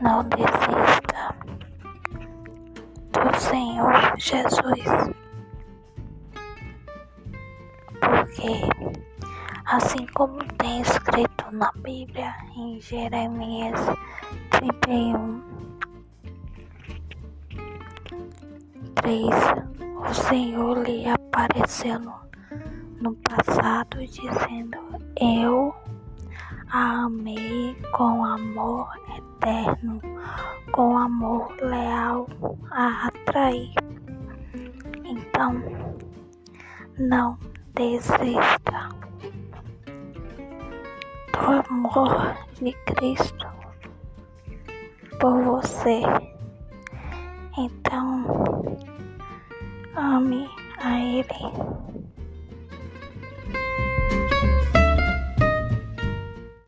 Não desista do Senhor Jesus. Porque, assim como tem escrito na Bíblia, em Jeremias 31, 3, o Senhor lhe apareceu no, no passado, dizendo: Eu a amei com amor eterno, com amor leal a atrair. Então, não desista do amor de Cristo por você. Então, ame a Ele.